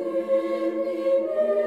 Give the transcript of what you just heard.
in me.